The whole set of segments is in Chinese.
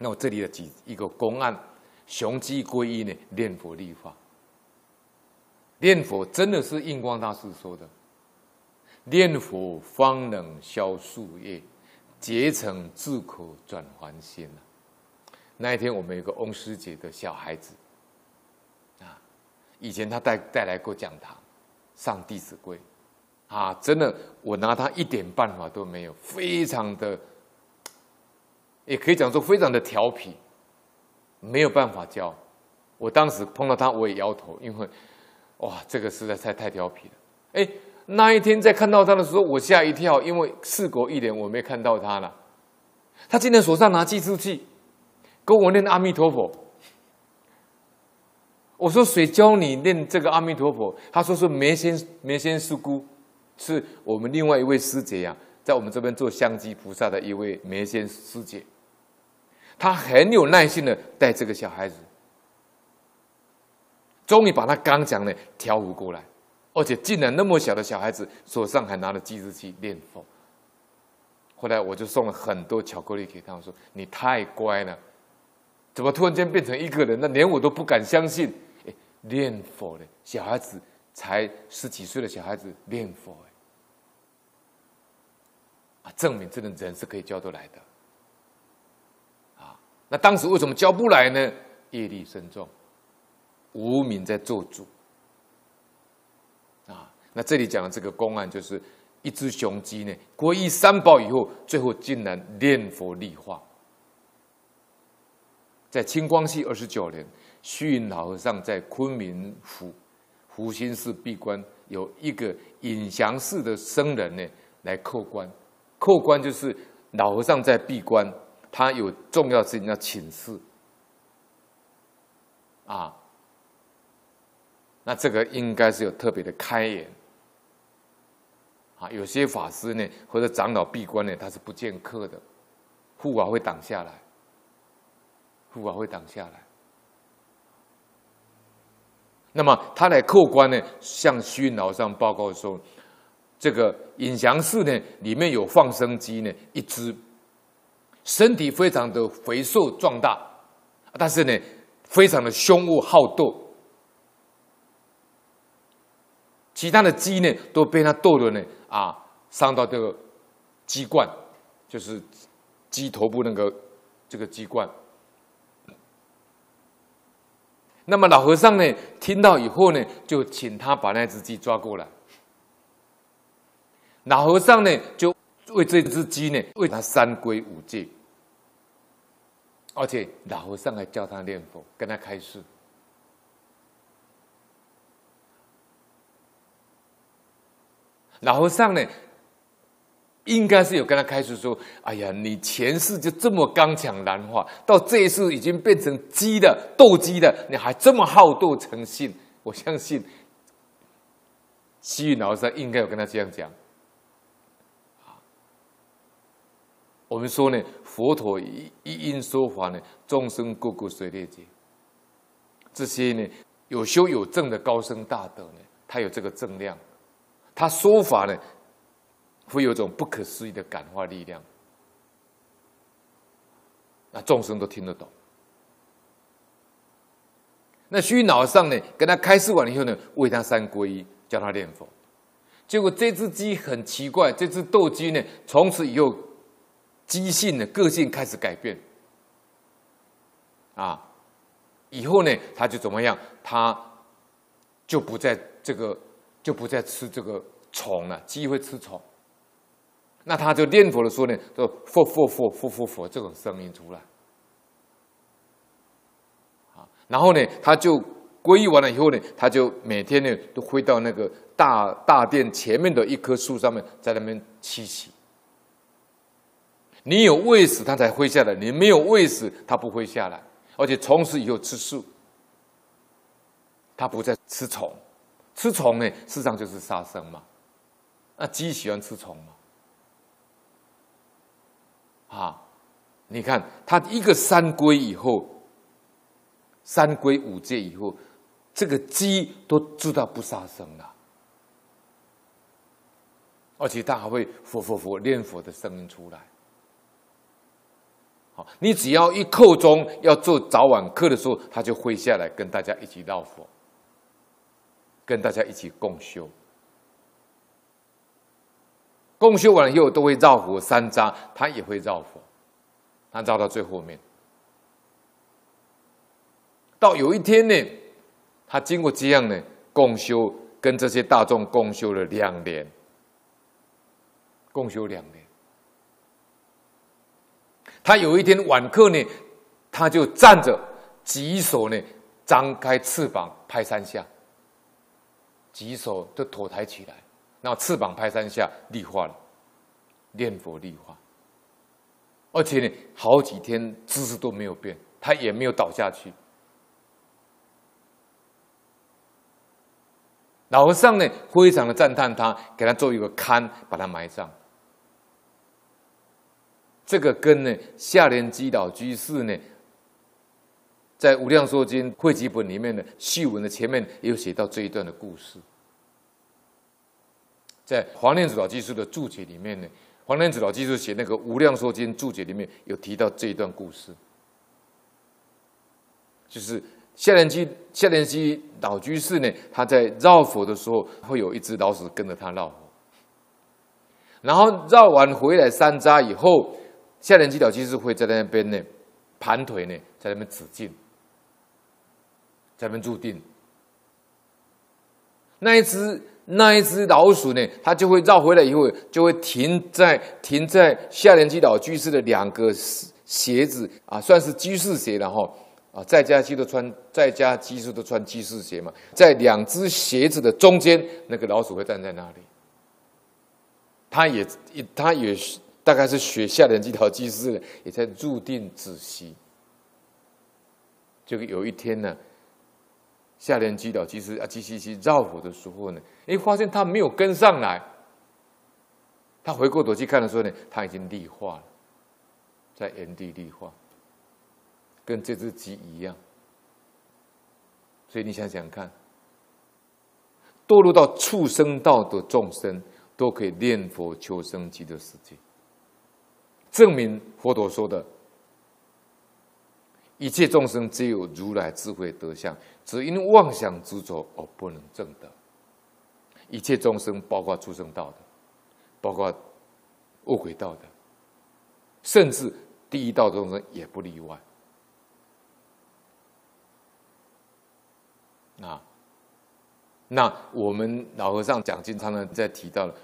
那我这里的几一个公案，雄鸡皈依呢，念佛立化。念佛真的是印光大师说的，念佛方能消宿业，结成自可转凡仙。那一天我们有个翁师姐的小孩子，啊，以前他带带来过讲堂，上《弟子规》，啊，真的我拿他一点办法都没有，非常的。也可以讲说非常的调皮，没有办法教。我当时碰到他，我也摇头，因为哇，这个实在太太调皮了。哎，那一天在看到他的时候，我吓一跳，因为事隔一年我没看到他了。他竟然手上拿计数器，跟我念阿弥陀佛。我说谁教你念这个阿弥陀佛？他说是梅仙梅仙师姑，是我们另外一位师姐呀、啊，在我们这边做香积菩萨的一位梅仙师姐。他很有耐心的带这个小孩子，终于把他刚讲的调伏过来，而且竟然那么小的小孩子手上还拿着计时器念佛。后来我就送了很多巧克力给他，我说：“你太乖了，怎么突然间变成一个人？那连我都不敢相信。哎，念佛的小孩子才十几岁的小孩子念佛，啊，证明这个人是可以教得来的。”那当时为什么教不来呢？业力深重，无明在做主啊。那这里讲的这个公案，就是一只雄鸡呢，皈依三宝以后，最后竟然念佛立化。在清光绪二十九年，虚云老和尚在昆明府福兴寺闭关，有一个隐祥寺的僧人呢来叩关，叩关就是老和尚在闭关。他有重要事情要请示，啊，那这个应该是有特别的开眼，啊，有些法师呢或者长老闭关呢，他是不见客的，护法会挡下来，护法会挡下来。那么他来叩关呢，向虚老上报告说，这个隐祥寺呢里面有放生鸡呢一只。身体非常的肥硕壮大，但是呢，非常的凶恶好斗。其他的鸡呢，都被他斗的呢啊，伤到这个鸡冠，就是鸡头部那个这个鸡冠。那么老和尚呢，听到以后呢，就请他把那只鸡抓过来。老和尚呢，就为这只鸡呢，为他三规五戒。而且老和尚还教他念佛，跟他开示。老和尚呢，应该是有跟他开示说：“哎呀，你前世就这么刚强难化，到这一世已经变成鸡的斗鸡的，你还这么好斗成性。”我相信，西域老和尚应该有跟他这样讲。我们说呢，佛陀一一因说法呢，众生个个随类解。这些呢，有修有证的高僧大德呢，他有这个正量，他说法呢，会有种不可思议的感化力量，那众生都听得懂。那虚云老和尚呢，跟他开示完了以后呢，为他三皈依，教他念佛。结果这只鸡很奇怪，这只斗鸡呢，从此以后。鸡性的个性开始改变，啊，以后呢，他就怎么样？他就不再这个，就不再吃这个虫了。鸡会吃虫，那他就念佛的时候呢，就佛佛佛佛佛佛这种声音出来，啊，然后呢，他就皈依完了以后呢，他就每天呢都回到那个大大殿前面的一棵树上面，在那边栖息。你有喂食，它才会下来；你没有喂食，它不会下来。而且从此以后吃素，它不再吃虫。吃虫呢，事实上就是杀生嘛。那鸡喜欢吃虫嘛？啊，你看它一个三皈以后，三皈五戒以后，这个鸡都知道不杀生了，而且它还会佛佛佛念佛的声音出来。好，你只要一刻钟要做早晚课的时候，他就会下来跟大家一起绕佛，跟大家一起共修。共修完了以后，都会绕佛三匝，他也会绕佛，他绕到最后面。到有一天呢，他经过这样呢共修，跟这些大众共修了两年，共修两年。他有一天晚课呢，他就站着，举手呢，张开翅膀拍三下，举手就头抬起来。然后翅膀拍三下，立化了，念佛立化，而且呢，好几天姿势都没有变，他也没有倒下去。老和尚呢，非常的赞叹他，给他做一个龛，把他埋葬。这个跟呢，下莲基老居士呢，在《无量寿经》汇集本里面的序文的前面，也有写到这一段的故事。在黄念祖老居士的注解里面呢，黄念祖老居士写那个《无量寿经》注解里面有提到这一段故事，就是下莲基下莲基老居士呢，他在绕佛的时候，会有一只老鼠跟着他绕佛，然后绕完回来山楂以后，下莲基老居士会在那边呢盘腿呢，在那边止静，在那边入定，那一只。那一只老鼠呢，它就会绕回来以后，就会停在停在下莲基老居士的两个鞋子啊，算是居士鞋了哈啊，在家居都穿，在家居士都穿居士鞋嘛，在两只鞋子的中间，那个老鼠会站在那里。它也它也大概是学下莲基老居士的，也在入定止息。就有一天呢。下莲基老居士啊，继续去绕佛的时候呢，哎，发现他没有跟上来。他回过头去看的时候呢，他已经立化了，在原地立化，跟这只鸡一样。所以你想想看，堕落到畜生道的众生，都可以念佛求生极乐世界，证明佛陀说的。一切众生皆有如来智慧德相，只因妄想执着而不能证得。一切众生，包括畜生道的，包括恶鬼道的，甚至地狱道众生也不例外。啊，那我们老和尚讲经常呢在提到了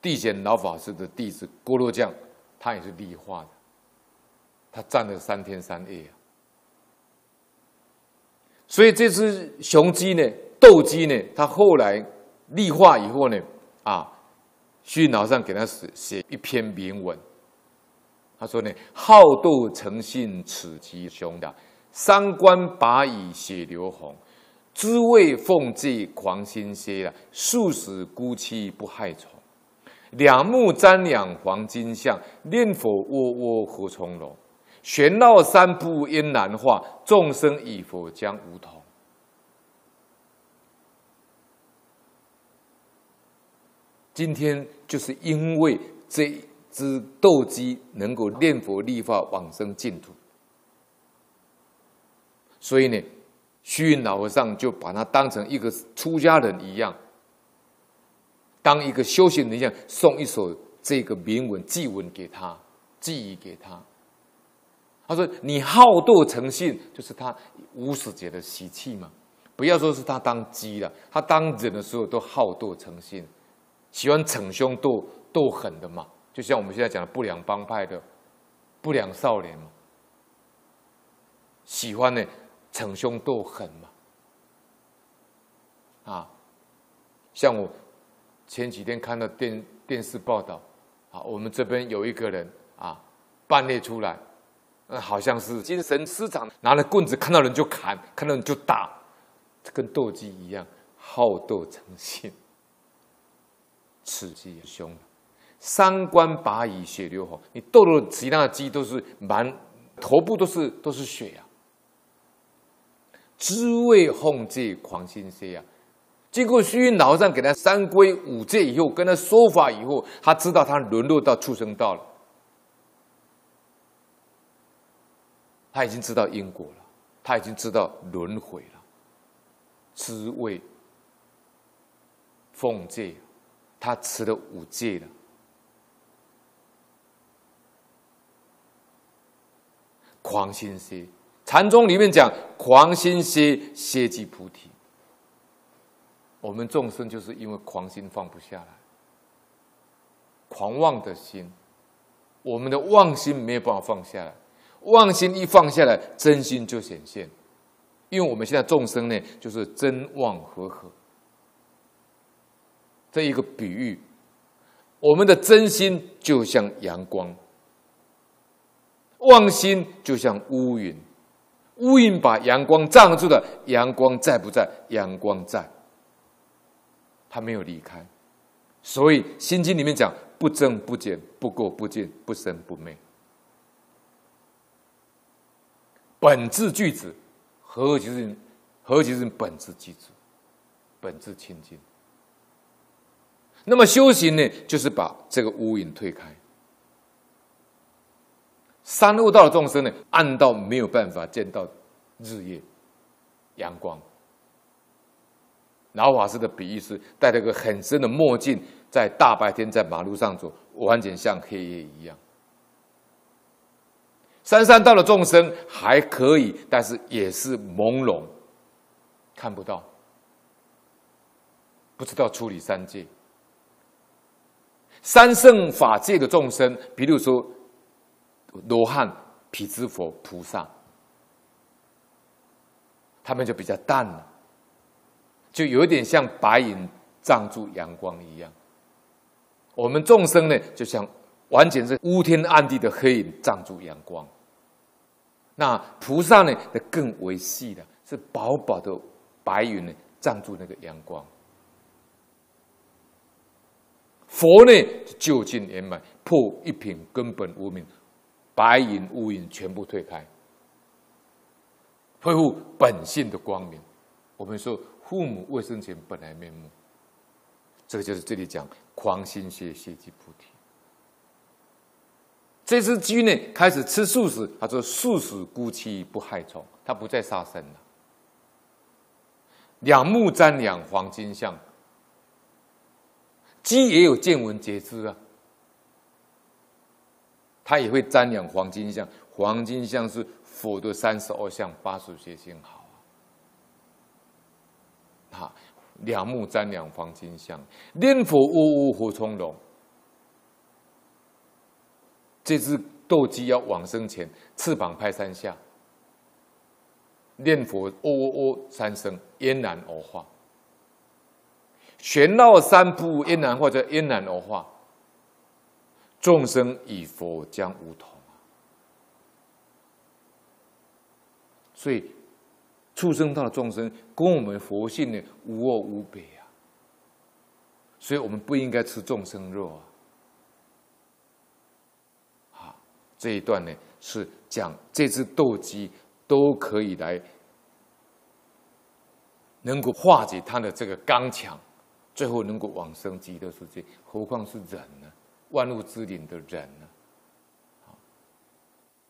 地显老法师的弟子郭若将，他也是立化的。他站了三天三夜啊，所以这只雄鸡呢，斗鸡呢，他后来立化以后呢，啊，虚云老和尚给他写写一篇铭文，他说呢，好斗诚信此鸡雄的，三关把以血流红，知味奉祭狂心歇了，素食孤栖不害虫，两目瞻仰黄金像，念佛窝窝何从容。玄绕三步因难化，众生以佛将无同。今天就是因为这只斗鸡能够念佛立化往生净土，所以呢，虚云老和尚就把他当成一个出家人一样，当一个修行人一样，送一首这个铭文祭文给他，寄语给他。他说：“你好斗诚信，就是他无始劫的习气嘛。不要说是他当鸡了，他当人的时候都好斗诚信，喜欢逞凶斗斗狠的嘛。就像我们现在讲的不良帮派的不良少年嘛，喜欢呢逞凶斗狠嘛。啊，像我前几天看到电电视报道，啊，我们这边有一个人啊，半夜出来。”好像是精神失常，拿了棍子，看到人就砍，看到人就打，跟斗鸡一样，好斗成性，此鸡凶，三关拔以血流红。你斗了其他的鸡都是满头部都是都是血呀、啊。知味奉戒狂心歇呀。经过虚云老和尚给他三规五戒以后，跟他说法以后，他知道他沦落到畜生道了。他已经知道因果了，他已经知道轮回了，知味奉戒，他持了五戒了。狂心歇，禅宗里面讲狂心歇，歇即菩提。我们众生就是因为狂心放不下来，狂妄的心，我们的妄心没有办法放下来。妄心一放下来，真心就显现。因为我们现在众生呢，就是真妄和合。这一个比喻，我们的真心就像阳光。妄心就像乌云，乌云把阳光障住了。阳光在不在？阳光在，他没有离开。所以《心经》里面讲：不增不减，不垢不净，不生不灭。本自具足，何其是何其是本自具足，本自清净。那么修行呢，就是把这个乌云推开。三恶道的众生呢，暗到没有办法见到日夜阳光。老法师的比喻是戴了个很深的墨镜，在大白天在马路上走，完全像黑夜一样。三善道的众生还可以，但是也是朦胧，看不到，不知道处理三界。三圣法界的众生，比如说。罗汉、辟支佛、菩萨，他们就比较淡了，就有点像白云障住阳光一样。我们众生呢，就像完全是乌天暗地的黑云障住阳光。那菩萨呢，更为细的，是薄薄的白云呢，障住那个阳光。佛呢，就近圆满，破一品根本无明。白云乌云全部退开，恢复本性的光明。我们说父母未生前本来面目，这个就是这里讲狂心歇，歇即菩提。这只鸡呢，开始吃素食，他说素食孤栖不害虫，他不再杀生了。两目瞻仰黄金像，鸡也有见闻觉知啊。他也会瞻仰黄金像，黄金像是佛的三十二相，八十随形好！哈，两目瞻仰黄金像，念佛呜呜何从容？这只斗鸡要往生前，翅膀拍三下，念佛呜呜呜三声，嫣然而化。玄绕三步，嫣然或者嫣然而化。众生以佛将无同啊！所以畜生道的众生跟我们佛性呢无二无别啊！所以我们不应该吃众生肉啊！好，这一段呢是讲这只斗鸡都可以来能够化解他的这个刚强，最后能够往生极乐世界，何况是人呢？万物之灵的人呢？